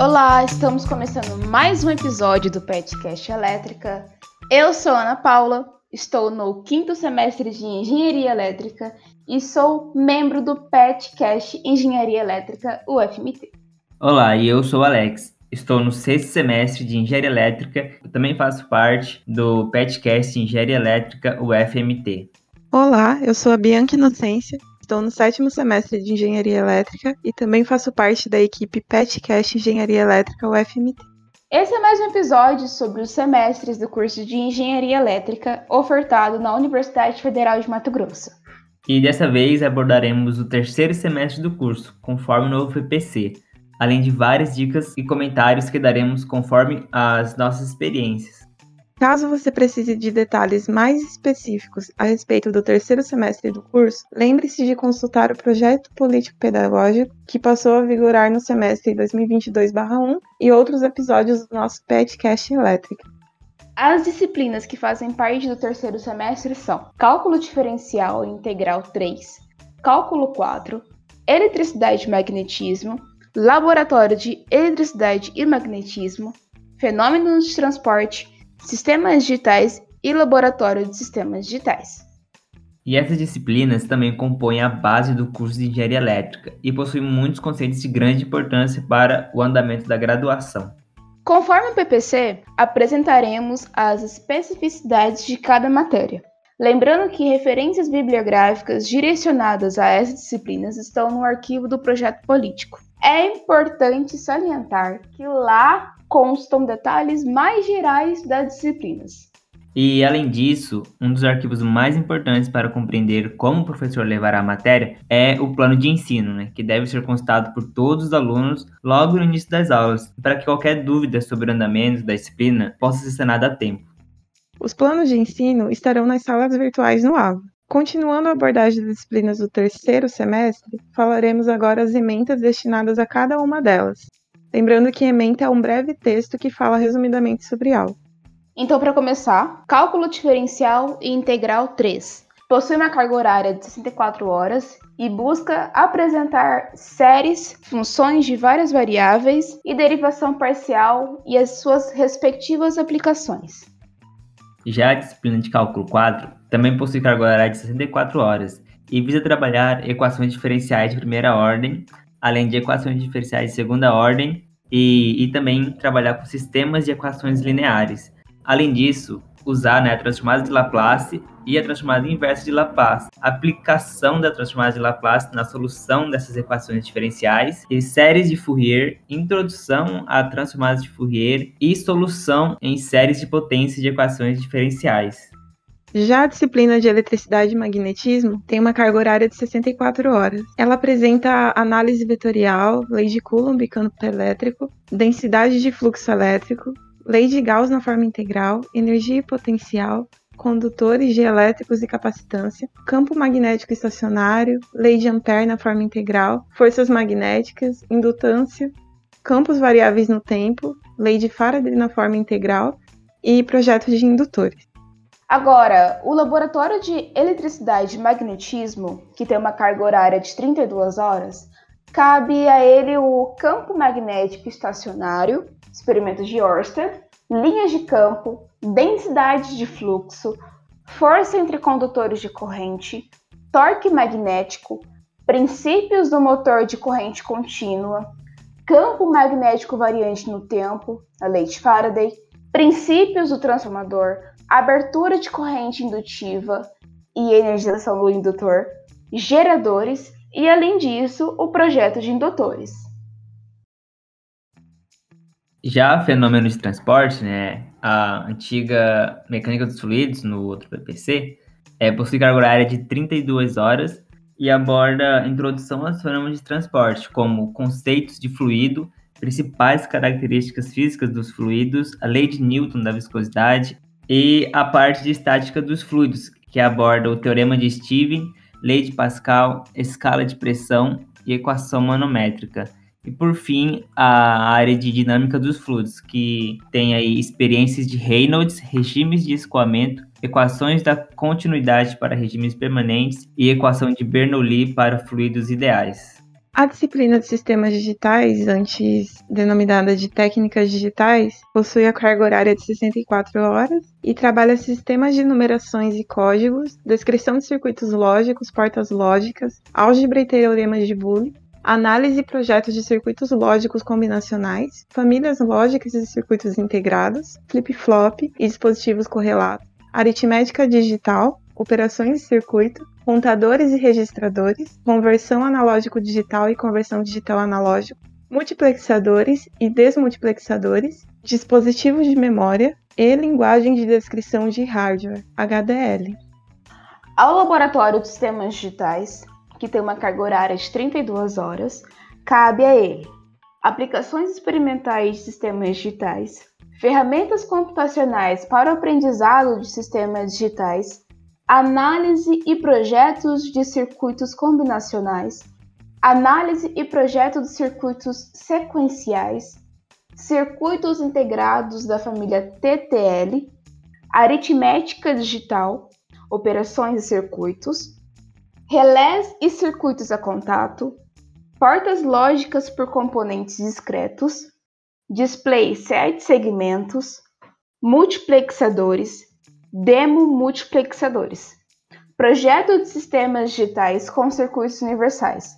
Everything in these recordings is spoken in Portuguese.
Olá, estamos começando mais um episódio do Petcast Elétrica. Eu sou Ana Paula, estou no quinto semestre de Engenharia Elétrica e sou membro do Petcast Engenharia Elétrica UFMT. Olá, e eu sou Alex. Estou no sexto semestre de Engenharia Elétrica. Eu também faço parte do Petcast Engenharia Elétrica UFMT. Olá, eu sou a Bianca Inocência. Estou no sétimo semestre de Engenharia Elétrica e também faço parte da equipe Petcast Engenharia Elétrica UFMT. Esse é mais um episódio sobre os semestres do curso de Engenharia Elétrica ofertado na Universidade Federal de Mato Grosso. E dessa vez abordaremos o terceiro semestre do curso, conforme o novo PPC, além de várias dicas e comentários que daremos conforme as nossas experiências. Caso você precise de detalhes mais específicos a respeito do terceiro semestre do curso, lembre-se de consultar o projeto político-pedagógico que passou a vigorar no semestre 2022-1 e outros episódios do nosso PetCast Elétrica. As disciplinas que fazem parte do terceiro semestre são Cálculo Diferencial Integral 3, Cálculo 4, Eletricidade e Magnetismo, Laboratório de Eletricidade e Magnetismo, Fenômenos de Transporte, Sistemas Digitais e Laboratório de Sistemas Digitais. E essas disciplinas também compõem a base do curso de Engenharia Elétrica e possuem muitos conceitos de grande importância para o andamento da graduação. Conforme o PPC, apresentaremos as especificidades de cada matéria. Lembrando que referências bibliográficas direcionadas a essas disciplinas estão no arquivo do projeto político. É importante salientar que lá constam detalhes mais gerais das disciplinas. E, além disso, um dos arquivos mais importantes para compreender como o professor levará a matéria é o plano de ensino, né, que deve ser constado por todos os alunos logo no início das aulas, para que qualquer dúvida sobre o andamento da disciplina possa ser sanada a tempo. Os planos de ensino estarão nas salas virtuais no AVA. Continuando a abordagem das disciplinas do terceiro semestre, falaremos agora as ementas destinadas a cada uma delas. Lembrando que ementa é um breve texto que fala resumidamente sobre algo. Então, para começar, cálculo diferencial e integral 3. Possui uma carga horária de 64 horas e busca apresentar séries, funções de várias variáveis e derivação parcial e as suas respectivas aplicações. Já a disciplina de cálculo 4 também possui carga horária de 64 horas e visa trabalhar equações diferenciais de primeira ordem, além de equações diferenciais de segunda ordem e, e também trabalhar com sistemas de equações lineares. Além disso, usar né, a transformada de Laplace e a transformada inversa de Laplace, aplicação da transformada de Laplace na solução dessas equações diferenciais e séries de Fourier, introdução a transformadas de Fourier e solução em séries de potência de equações diferenciais. Já a disciplina de eletricidade e magnetismo tem uma carga horária de 64 horas. Ela apresenta análise vetorial, lei de Coulomb e campo elétrico, densidade de fluxo elétrico, lei de Gauss na forma integral, energia e potencial, condutores dielétricos e capacitância, campo magnético estacionário, lei de Ampère na forma integral, forças magnéticas, indutância, campos variáveis no tempo, lei de Faraday na forma integral e projeto de indutores. Agora, o laboratório de eletricidade e magnetismo, que tem uma carga horária de 32 horas, cabe a ele o campo magnético estacionário, experimentos de Ørsted, linhas de campo, densidade de fluxo, força entre condutores de corrente, torque magnético, princípios do motor de corrente contínua, campo magnético variante no tempo, a lei de Faraday, princípios do transformador, abertura de corrente indutiva e energização do indutor, geradores e, além disso, o projeto de indutores. Já fenômeno de transporte, né, a antiga mecânica dos fluidos no outro PPC, é, possui carga horária de 32 horas e aborda a introdução aos fenômenos de transporte, como conceitos de fluido, principais características físicas dos fluidos, a lei de Newton da viscosidade, e a parte de estática dos fluidos, que aborda o teorema de Steven, lei de Pascal, escala de pressão e equação manométrica. E por fim, a área de dinâmica dos fluidos, que tem aí experiências de Reynolds, regimes de escoamento, equações da continuidade para regimes permanentes e equação de Bernoulli para fluidos ideais. A disciplina de sistemas digitais, antes denominada de técnicas digitais, possui a carga horária de 64 horas e trabalha sistemas de numerações e códigos, descrição de circuitos lógicos, portas lógicas, álgebra e teoremas de Boole, análise e projetos de circuitos lógicos combinacionais, famílias lógicas e circuitos integrados, flip-flop e dispositivos correlatos, aritmética digital, operações de circuito, contadores e registradores, conversão analógico-digital e conversão digital-analógico, multiplexadores e desmultiplexadores, dispositivos de memória e linguagem de descrição de hardware, HDL. Ao Laboratório de Sistemas Digitais, que tem uma carga horária de 32 horas, cabe a ele aplicações experimentais de sistemas digitais, ferramentas computacionais para o aprendizado de sistemas digitais, análise e projetos de circuitos combinacionais, análise e projeto de circuitos sequenciais, circuitos integrados da família TTL, aritmética digital, operações de circuitos, relés e circuitos a contato, portas lógicas por componentes discretos, display sete segmentos, multiplexadores, demo multiplexadores, projeto de sistemas digitais com circuitos universais,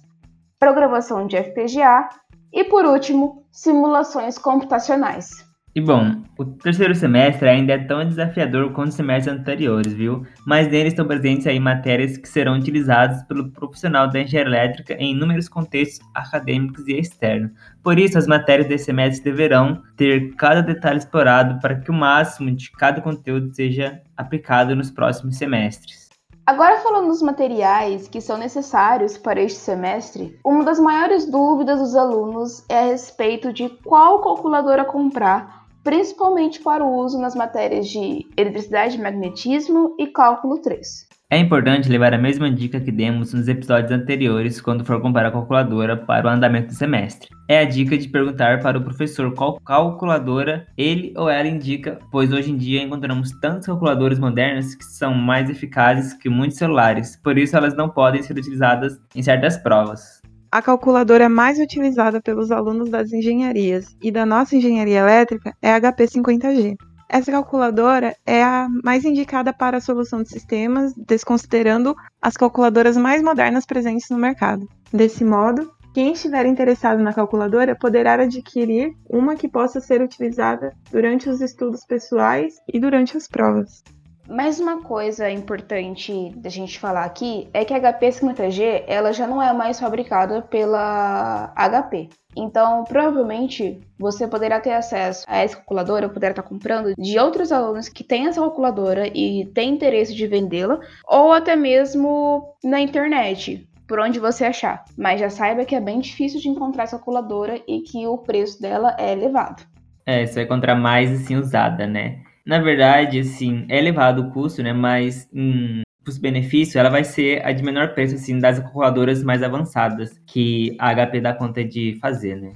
programação de FPGA e, por último, simulações computacionais. E bom, o terceiro semestre ainda é tão desafiador quanto os semestres anteriores, viu? Mas nele estão presentes aí matérias que serão utilizadas pelo profissional da engenharia elétrica em inúmeros contextos acadêmicos e externos. Por isso, as matérias desse semestre deverão ter cada detalhe explorado para que o máximo de cada conteúdo seja aplicado nos próximos semestres. Agora falando dos materiais que são necessários para este semestre, uma das maiores dúvidas dos alunos é a respeito de qual calculadora comprar principalmente para o uso nas matérias de eletricidade, magnetismo e cálculo 3. É importante levar a mesma dica que demos nos episódios anteriores quando for comparar a calculadora para o andamento do semestre. É a dica de perguntar para o professor qual calculadora ele ou ela indica, pois hoje em dia encontramos tantas calculadoras modernas que são mais eficazes que muitos celulares, por isso elas não podem ser utilizadas em certas provas a calculadora mais utilizada pelos alunos das engenharias e da nossa engenharia elétrica é a HP 50G. Essa calculadora é a mais indicada para a solução de sistemas, desconsiderando as calculadoras mais modernas presentes no mercado. Desse modo, quem estiver interessado na calculadora poderá adquirir uma que possa ser utilizada durante os estudos pessoais e durante as provas. Mais uma coisa importante da gente falar aqui é que a HP 50G ela já não é mais fabricada pela HP. Então, provavelmente, você poderá ter acesso a essa calculadora, poderá estar comprando de outros alunos que têm essa calculadora e têm interesse de vendê-la, ou até mesmo na internet, por onde você achar. Mas já saiba que é bem difícil de encontrar essa calculadora e que o preço dela é elevado. É, você vai encontrar mais assim usada, né? Na verdade, assim, é elevado o custo, né? Mas em custo-benefício, ela vai ser a de menor preço, assim, das calculadoras mais avançadas que a HP dá conta de fazer, né?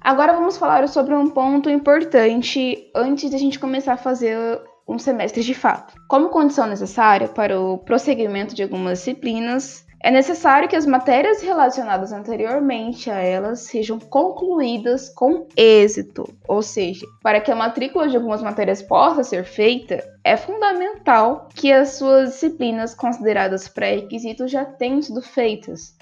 Agora vamos falar sobre um ponto importante antes de a gente começar a fazer um semestre de fato. Como condição necessária para o prosseguimento de algumas disciplinas, é necessário que as matérias relacionadas anteriormente a elas sejam concluídas com êxito, ou seja, para que a matrícula de algumas matérias possa ser feita, é fundamental que as suas disciplinas consideradas pré-requisitos já tenham sido feitas.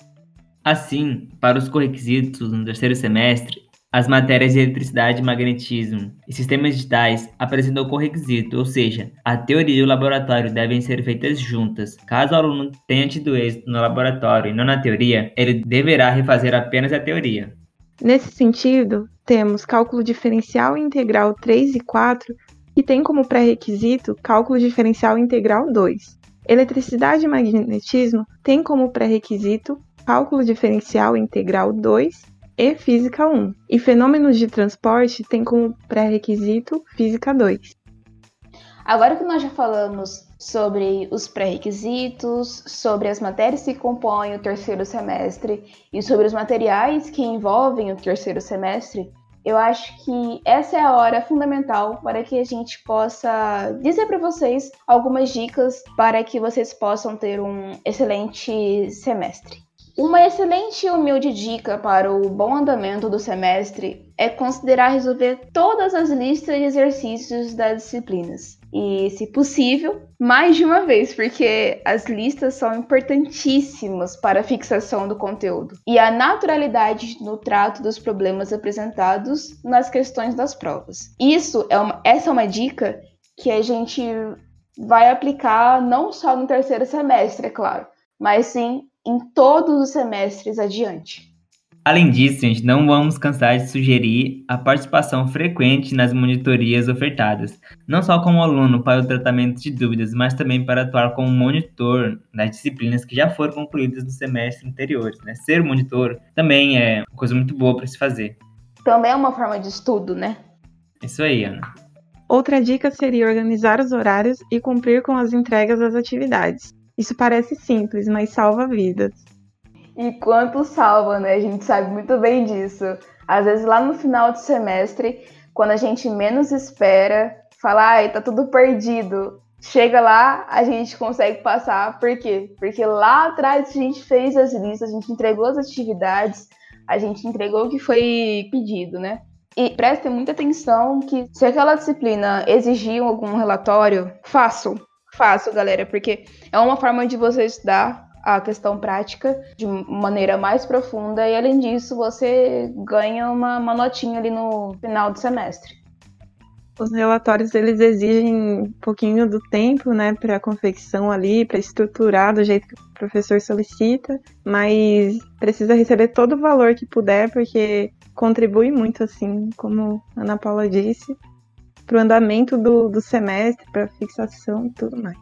Assim, para os correquisitos no terceiro semestre, as matérias de eletricidade e magnetismo e sistemas digitais apresentam o correquisito, ou seja, a teoria e o laboratório devem ser feitas juntas. Caso o aluno tenha tido êxito no laboratório e não na teoria, ele deverá refazer apenas a teoria. Nesse sentido, temos cálculo diferencial integral 3 e 4, que tem como pré-requisito cálculo diferencial integral 2. Eletricidade e magnetismo tem como pré-requisito cálculo diferencial integral 2 e Física 1. E fenômenos de transporte tem como pré-requisito Física 2. Agora que nós já falamos sobre os pré-requisitos, sobre as matérias que compõem o terceiro semestre e sobre os materiais que envolvem o terceiro semestre, eu acho que essa é a hora fundamental para que a gente possa dizer para vocês algumas dicas para que vocês possam ter um excelente semestre. Uma excelente e humilde dica para o bom andamento do semestre é considerar resolver todas as listas de exercícios das disciplinas. E, se possível, mais de uma vez, porque as listas são importantíssimas para a fixação do conteúdo e a naturalidade no trato dos problemas apresentados nas questões das provas. Isso é uma, essa é uma dica que a gente vai aplicar não só no terceiro semestre, é claro, mas sim em todos os semestres adiante. Além disso, gente, não vamos cansar de sugerir a participação frequente nas monitorias ofertadas, não só como aluno para o tratamento de dúvidas, mas também para atuar como monitor nas disciplinas que já foram concluídas no semestre anteriores. Né? Ser monitor também é uma coisa muito boa para se fazer. Também é uma forma de estudo, né? Isso aí, Ana. Outra dica seria organizar os horários e cumprir com as entregas das atividades. Isso parece simples, mas salva vidas. E quanto salva, né? A gente sabe muito bem disso. Às vezes lá no final do semestre, quando a gente menos espera, fala, ai, tá tudo perdido. Chega lá, a gente consegue passar. Por quê? Porque lá atrás a gente fez as listas, a gente entregou as atividades, a gente entregou o que foi pedido, né? E prestem muita atenção que se aquela disciplina exigir algum relatório, façam. Faço, galera, porque é uma forma de você estudar a questão prática de maneira mais profunda e além disso você ganha uma, uma notinha ali no final do semestre. Os relatórios eles exigem um pouquinho do tempo, né, para confecção ali, para estruturar do jeito que o professor solicita, mas precisa receber todo o valor que puder, porque contribui muito, assim, como a Ana Paula disse, para o andamento do, do semestre, para fixação e tudo mais.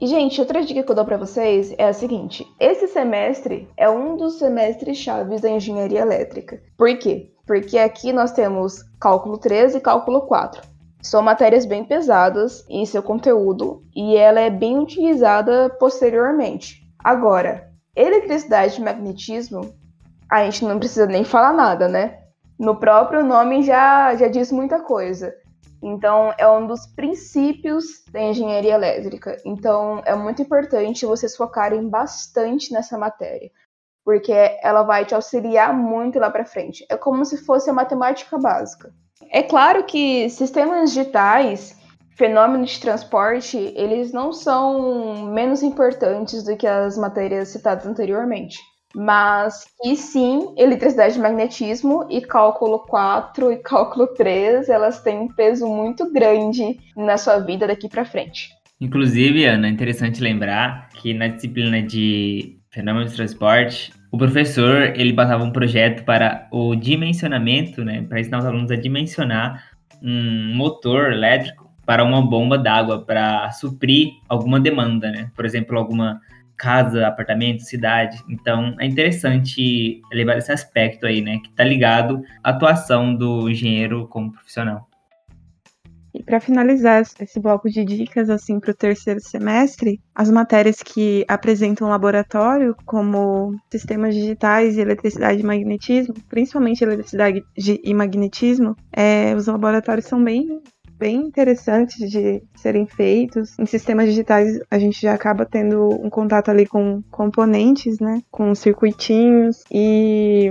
E, gente, outra dica que eu dou para vocês é a seguinte: esse semestre é um dos semestres chaves da engenharia elétrica. Por quê? Porque aqui nós temos cálculo 3 e cálculo 4. São matérias bem pesadas em seu conteúdo e ela é bem utilizada posteriormente. Agora, eletricidade e magnetismo, a gente não precisa nem falar nada, né? No próprio nome já, já diz muita coisa. Então, é um dos princípios da engenharia elétrica. Então, é muito importante vocês focarem bastante nessa matéria, porque ela vai te auxiliar muito lá para frente. É como se fosse a matemática básica. É claro que sistemas digitais, fenômenos de transporte, eles não são menos importantes do que as matérias citadas anteriormente. Mas, e sim, eletricidade e magnetismo e cálculo 4 e cálculo 3, elas têm um peso muito grande na sua vida daqui para frente. Inclusive, Ana, é interessante lembrar que na disciplina de fenômenos de transporte, o professor ele passava um projeto para o dimensionamento, né, para ensinar os alunos a dimensionar um motor elétrico para uma bomba d'água para suprir alguma demanda, né? Por exemplo, alguma casa, apartamento, cidade. Então é interessante levar esse aspecto aí, né, que está ligado à atuação do engenheiro como profissional. E para finalizar esse bloco de dicas assim para o terceiro semestre, as matérias que apresentam laboratório, como sistemas digitais e eletricidade e magnetismo, principalmente eletricidade e magnetismo, é, os laboratórios são bem bem interessantes de serem feitos. Em sistemas digitais, a gente já acaba tendo um contato ali com componentes, né? Com circuitinhos e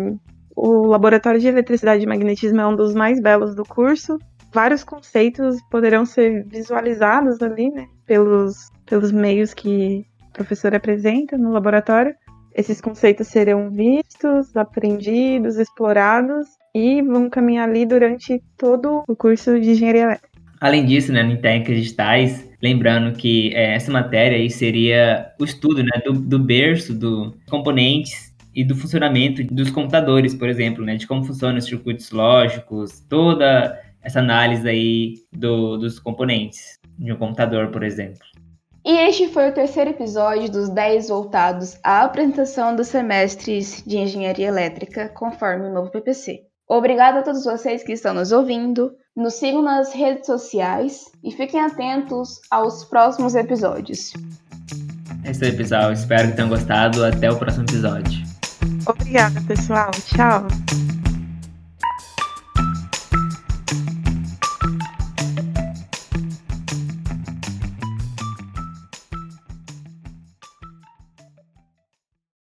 o laboratório de eletricidade e magnetismo é um dos mais belos do curso. Vários conceitos poderão ser visualizados ali, né? Pelos, pelos meios que o professor apresenta no laboratório. Esses conceitos serão vistos, aprendidos, explorados e vão caminhar ali durante todo o curso de engenharia elétrica. Além disso, né, em técnicas digitais, lembrando que é, essa matéria aí seria o estudo né, do, do berço, dos componentes e do funcionamento dos computadores, por exemplo, né, de como funcionam os circuitos lógicos, toda essa análise aí do, dos componentes de um computador, por exemplo. E este foi o terceiro episódio dos 10 voltados à apresentação dos semestres de Engenharia Elétrica, conforme o novo PPC. Obrigado a todos vocês que estão nos ouvindo. Nos sigam nas redes sociais e fiquem atentos aos próximos episódios. Esse é o episódio. Espero que tenham gostado. Até o próximo episódio. Obrigada, pessoal. Tchau.